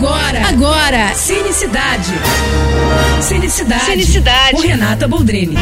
Agora, agora, Cinicidade. Cinicidade. Cinicidade. Com Renata Boldrini.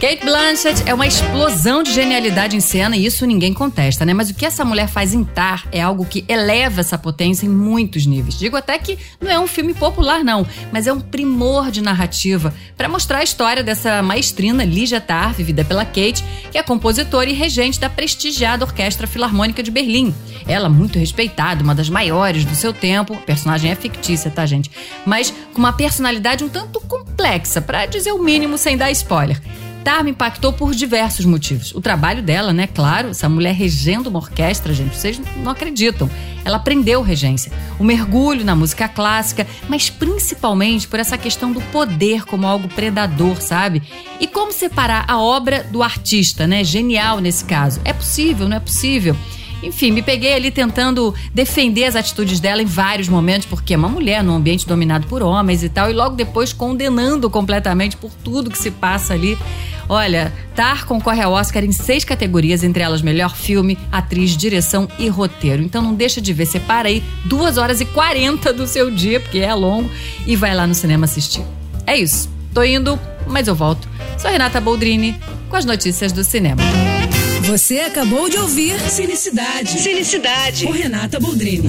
Kate Blanchett é uma explosão de genialidade em cena e isso ninguém contesta, né? Mas o que essa mulher faz em Tar é algo que eleva essa potência em muitos níveis. Digo até que não é um filme popular, não, mas é um primor de narrativa para mostrar a história dessa maestrina Ligia Tar, vivida pela Kate, que é compositora e regente da prestigiada Orquestra Filarmônica de Berlim. Ela, muito respeitada, uma das maiores do seu tempo, a personagem é fictícia, tá, gente? Mas com uma personalidade um tanto complexa, para dizer o mínimo sem dar spoiler. Tar me impactou por diversos motivos. O trabalho dela, né? Claro, essa mulher regendo uma orquestra, gente, vocês não acreditam. Ela aprendeu regência, o mergulho na música clássica, mas principalmente por essa questão do poder como algo predador, sabe? E como separar a obra do artista, né? Genial nesse caso. É possível, não é possível? Enfim, me peguei ali tentando defender as atitudes dela em vários momentos, porque é uma mulher num ambiente dominado por homens e tal, e logo depois condenando completamente por tudo que se passa ali. Olha, Tar concorre ao Oscar em seis categorias, entre elas melhor filme, atriz, direção e roteiro. Então não deixa de ver, separa aí duas horas e quarenta do seu dia, porque é longo, e vai lá no cinema assistir. É isso. Tô indo, mas eu volto. Sou Renata Boldrini com as notícias do cinema. Você acabou de ouvir Cinicidade. Cinicidade. Com Renata Boldrini.